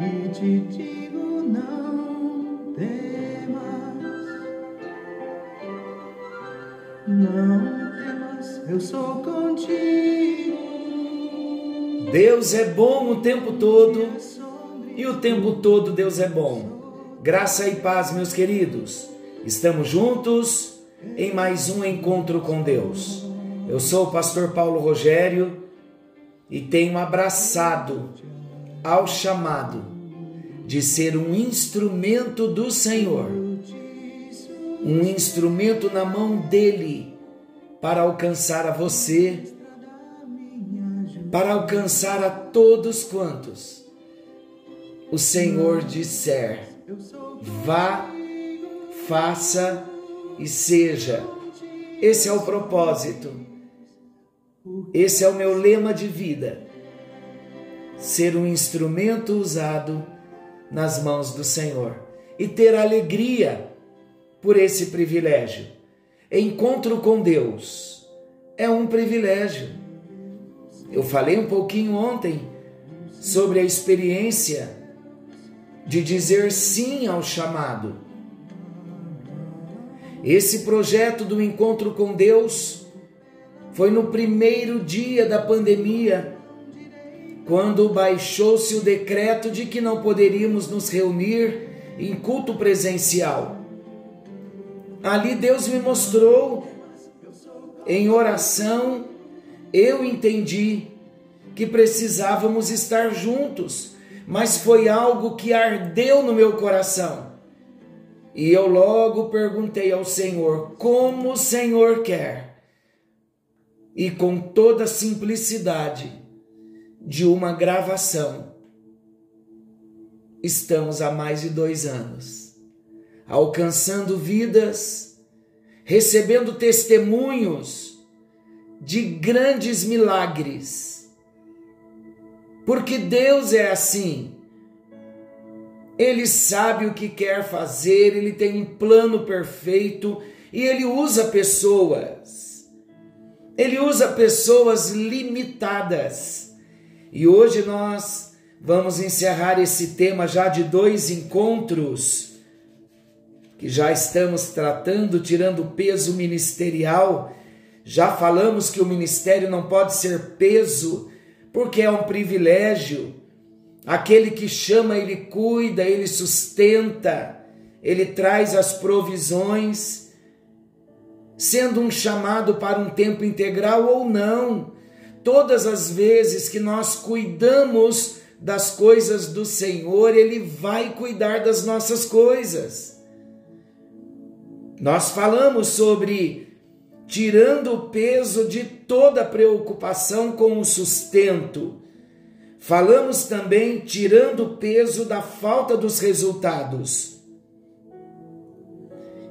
e te digo não temas, não temas, eu sou contigo. Deus é bom o tempo todo e o tempo todo Deus é bom. Graça e paz, meus queridos. Estamos juntos em mais um encontro com Deus. Eu sou o pastor Paulo Rogério e tenho abraçado ao chamado de ser um instrumento do Senhor, um instrumento na mão dele para alcançar a você, para alcançar a todos quantos o Senhor disser: vá, faça e seja. Esse é o propósito. Esse é o meu lema de vida. Ser um instrumento usado nas mãos do Senhor e ter alegria por esse privilégio. Encontro com Deus é um privilégio. Eu falei um pouquinho ontem sobre a experiência de dizer sim ao chamado. Esse projeto do encontro com Deus foi no primeiro dia da pandemia, quando baixou-se o decreto de que não poderíamos nos reunir em culto presencial. Ali Deus me mostrou, em oração, eu entendi que precisávamos estar juntos mas foi algo que ardeu no meu coração. E eu logo perguntei ao Senhor: como o Senhor quer? E com toda simplicidade de uma gravação, estamos há mais de dois anos, alcançando vidas, recebendo testemunhos de grandes milagres porque Deus é assim. Ele sabe o que quer fazer, ele tem um plano perfeito e ele usa pessoas. Ele usa pessoas limitadas. E hoje nós vamos encerrar esse tema já de dois encontros que já estamos tratando, tirando o peso ministerial. Já falamos que o ministério não pode ser peso porque é um privilégio. Aquele que chama, ele cuida, ele sustenta, ele traz as provisões, sendo um chamado para um tempo integral ou não. Todas as vezes que nós cuidamos das coisas do Senhor, Ele vai cuidar das nossas coisas. Nós falamos sobre tirando o peso de toda preocupação com o sustento. Falamos também tirando o peso da falta dos resultados.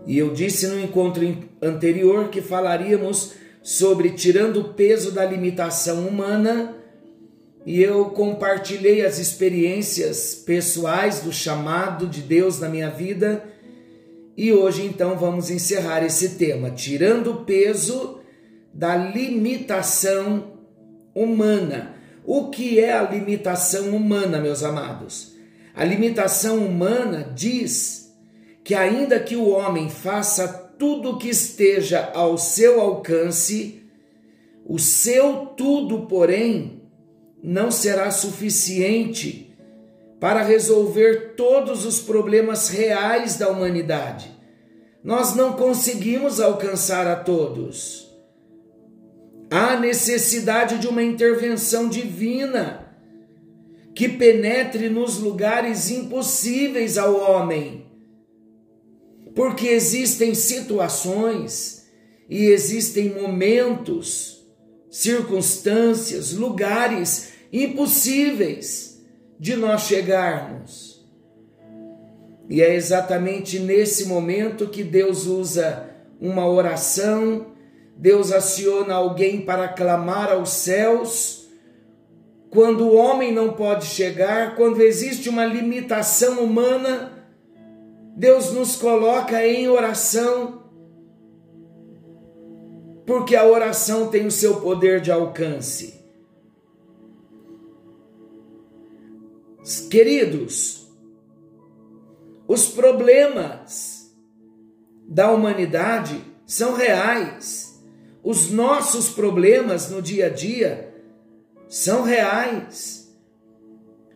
E eu disse no encontro anterior que falaríamos sobre tirando o peso da limitação humana, e eu compartilhei as experiências pessoais do chamado de Deus na minha vida e hoje então vamos encerrar esse tema, tirando o peso da limitação humana. O que é a limitação humana, meus amados? A limitação humana diz que, ainda que o homem faça tudo que esteja ao seu alcance, o seu tudo, porém, não será suficiente para resolver todos os problemas reais da humanidade. Nós não conseguimos alcançar a todos. Há necessidade de uma intervenção divina que penetre nos lugares impossíveis ao homem. Porque existem situações e existem momentos, circunstâncias, lugares impossíveis de nós chegarmos. E é exatamente nesse momento que Deus usa uma oração, Deus aciona alguém para clamar aos céus. Quando o homem não pode chegar, quando existe uma limitação humana, Deus nos coloca em oração, porque a oração tem o seu poder de alcance. Queridos, os problemas da humanidade são reais. Os nossos problemas no dia a dia são reais.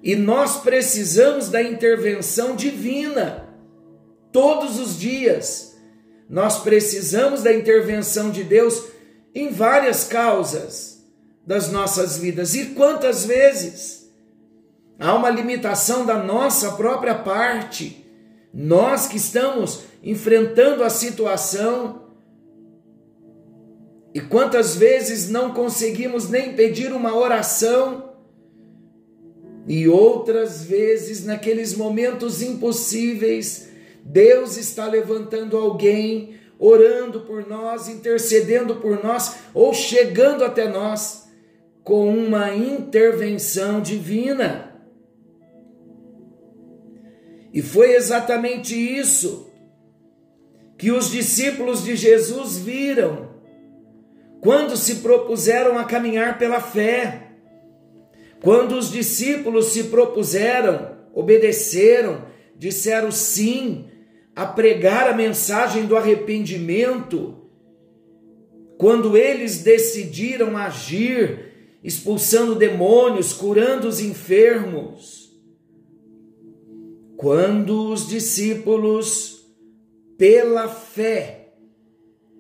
E nós precisamos da intervenção divina todos os dias. Nós precisamos da intervenção de Deus em várias causas das nossas vidas. E quantas vezes há uma limitação da nossa própria parte, nós que estamos enfrentando a situação. E quantas vezes não conseguimos nem pedir uma oração e outras vezes, naqueles momentos impossíveis, Deus está levantando alguém, orando por nós, intercedendo por nós, ou chegando até nós com uma intervenção divina. E foi exatamente isso que os discípulos de Jesus viram quando se propuseram a caminhar pela fé. Quando os discípulos se propuseram, obedeceram, disseram sim a pregar a mensagem do arrependimento, quando eles decidiram agir, expulsando demônios, curando os enfermos, quando os discípulos, pela fé,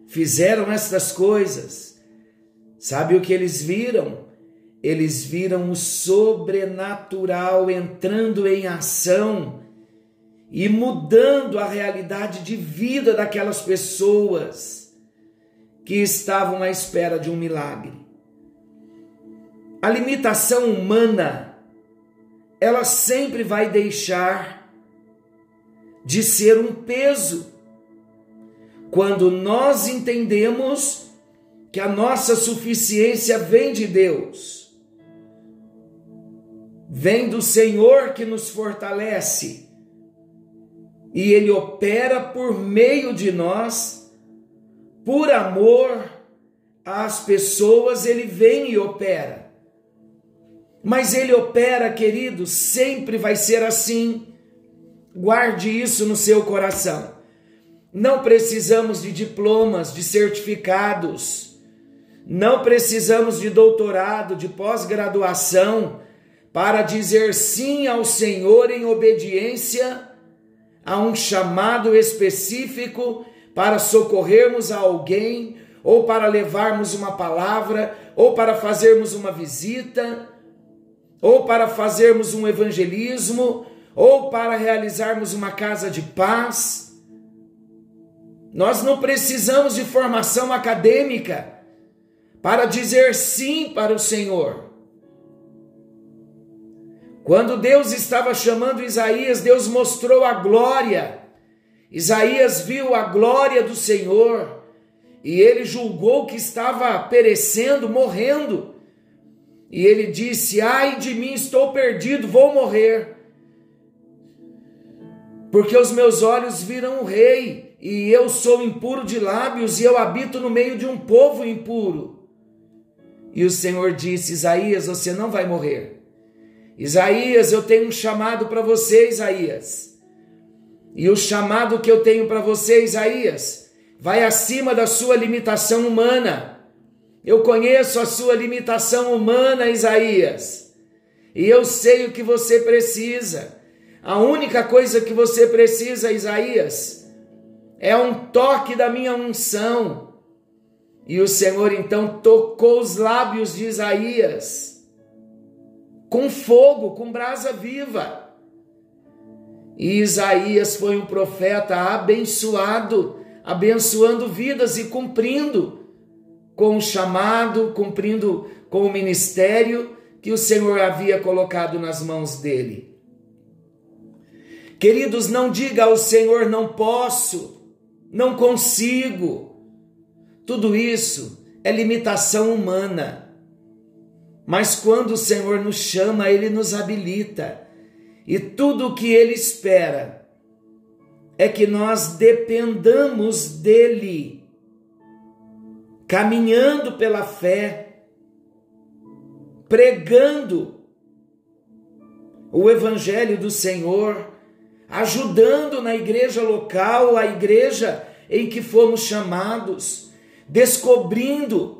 fizeram estas coisas, sabe o que eles viram? eles viram o sobrenatural entrando em ação e mudando a realidade de vida daquelas pessoas que estavam à espera de um milagre. A limitação humana, ela sempre vai deixar de ser um peso quando nós entendemos que a nossa suficiência vem de Deus vem do Senhor que nos fortalece e Ele opera por meio de nós, por amor às pessoas, Ele vem e opera. Mas Ele opera, querido, sempre vai ser assim. Guarde isso no seu coração. Não precisamos de diplomas, de certificados, não precisamos de doutorado, de pós-graduação para dizer sim ao Senhor em obediência a um chamado específico para socorrermos a alguém, ou para levarmos uma palavra, ou para fazermos uma visita, ou para fazermos um evangelismo, ou para realizarmos uma casa de paz. Nós não precisamos de formação acadêmica para dizer sim para o Senhor. Quando Deus estava chamando Isaías, Deus mostrou a glória. Isaías viu a glória do Senhor e ele julgou que estava perecendo, morrendo. E ele disse: Ai de mim, estou perdido, vou morrer. Porque os meus olhos viram o rei, e eu sou impuro de lábios, e eu habito no meio de um povo impuro. E o Senhor disse: Isaías, você não vai morrer. Isaías, eu tenho um chamado para você, Isaías. E o chamado que eu tenho para você, Isaías, vai acima da sua limitação humana. Eu conheço a sua limitação humana, Isaías. E eu sei o que você precisa. A única coisa que você precisa, Isaías, é um toque da minha unção. E o Senhor então tocou os lábios de Isaías com fogo, com brasa viva. E Isaías foi um profeta abençoado, abençoando vidas e cumprindo com o chamado, cumprindo com o ministério que o Senhor havia colocado nas mãos dele. Queridos, não diga ao Senhor não posso, não consigo. Tudo isso é limitação humana. Mas quando o Senhor nos chama, ele nos habilita. E tudo o que ele espera é que nós dependamos dele, caminhando pela fé, pregando o Evangelho do Senhor, ajudando na igreja local, a igreja em que fomos chamados, descobrindo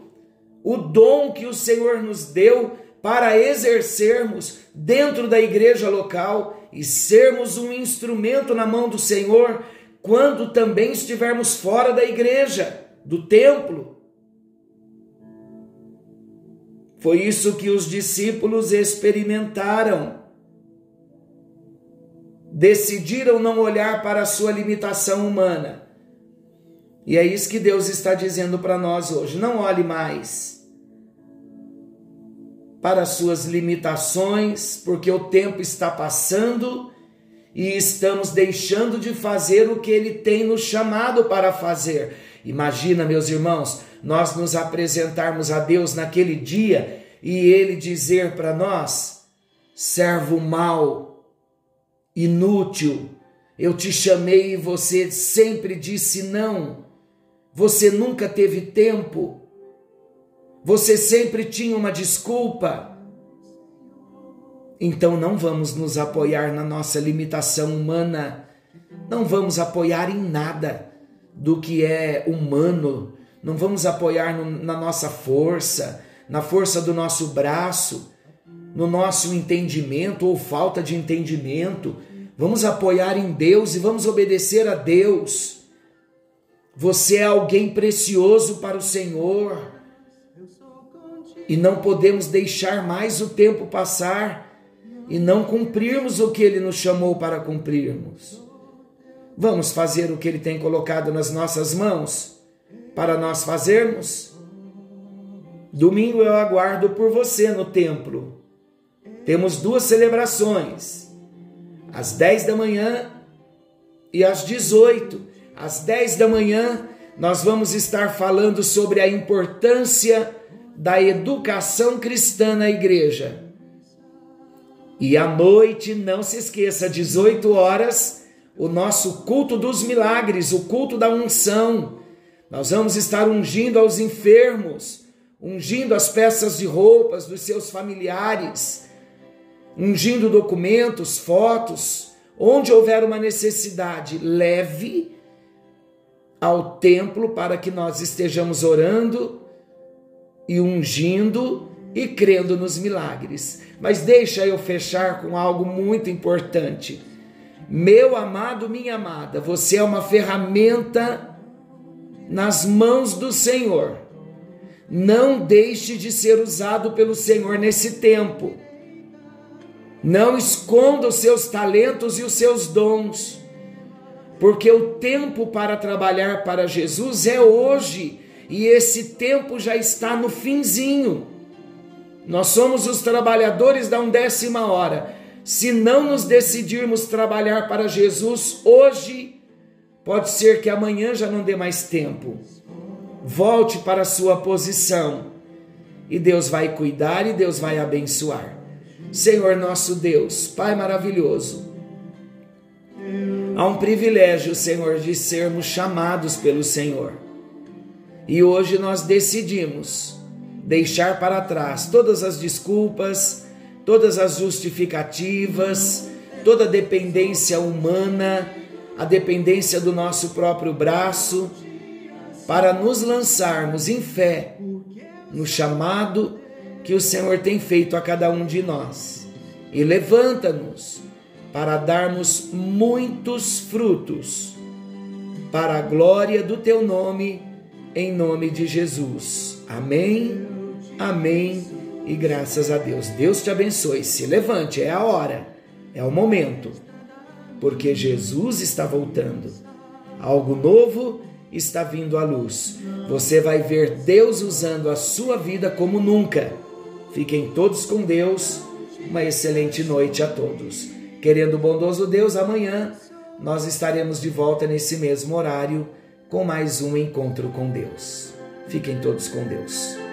o dom que o Senhor nos deu para exercermos dentro da igreja local e sermos um instrumento na mão do Senhor quando também estivermos fora da igreja, do templo. Foi isso que os discípulos experimentaram decidiram não olhar para a sua limitação humana. E é isso que Deus está dizendo para nós hoje. Não olhe mais para as suas limitações, porque o tempo está passando e estamos deixando de fazer o que Ele tem nos chamado para fazer. Imagina, meus irmãos, nós nos apresentarmos a Deus naquele dia e Ele dizer para nós: servo mau, inútil. Eu te chamei e você sempre disse não. Você nunca teve tempo. Você sempre tinha uma desculpa. Então não vamos nos apoiar na nossa limitação humana. Não vamos apoiar em nada do que é humano. Não vamos apoiar no, na nossa força, na força do nosso braço, no nosso entendimento ou falta de entendimento Vamos apoiar em Deus e vamos obedecer a Deus. Você é alguém precioso para o Senhor. E não podemos deixar mais o tempo passar e não cumprirmos o que Ele nos chamou para cumprirmos. Vamos fazer o que Ele tem colocado nas nossas mãos para nós fazermos? Domingo eu aguardo por você no templo. Temos duas celebrações às 10 da manhã e às 18. Às 10 da manhã, nós vamos estar falando sobre a importância da educação cristã na igreja. E à noite, não se esqueça, 18 horas, o nosso culto dos milagres, o culto da unção. Nós vamos estar ungindo aos enfermos, ungindo as peças de roupas dos seus familiares ungindo documentos, fotos, onde houver uma necessidade, leve ao templo para que nós estejamos orando e ungindo e crendo nos milagres. Mas deixa eu fechar com algo muito importante. Meu amado, minha amada, você é uma ferramenta nas mãos do Senhor. Não deixe de ser usado pelo Senhor nesse tempo. Não esconda os seus talentos e os seus dons, porque o tempo para trabalhar para Jesus é hoje e esse tempo já está no finzinho. Nós somos os trabalhadores da undécima hora. Se não nos decidirmos trabalhar para Jesus hoje, pode ser que amanhã já não dê mais tempo. Volte para a sua posição e Deus vai cuidar e Deus vai abençoar. Senhor nosso Deus, Pai maravilhoso, há um privilégio, Senhor, de sermos chamados pelo Senhor. E hoje nós decidimos deixar para trás todas as desculpas, todas as justificativas, toda a dependência humana, a dependência do nosso próprio braço, para nos lançarmos em fé no chamado que o Senhor tem feito a cada um de nós. E levanta-nos para darmos muitos frutos para a glória do teu nome, em nome de Jesus. Amém, amém e graças a Deus. Deus te abençoe. Se levante, é a hora, é o momento, porque Jesus está voltando. Algo novo está vindo à luz. Você vai ver Deus usando a sua vida como nunca Fiquem todos com Deus. Uma excelente noite a todos. Querendo o bondoso Deus, amanhã nós estaremos de volta nesse mesmo horário com mais um encontro com Deus. Fiquem todos com Deus.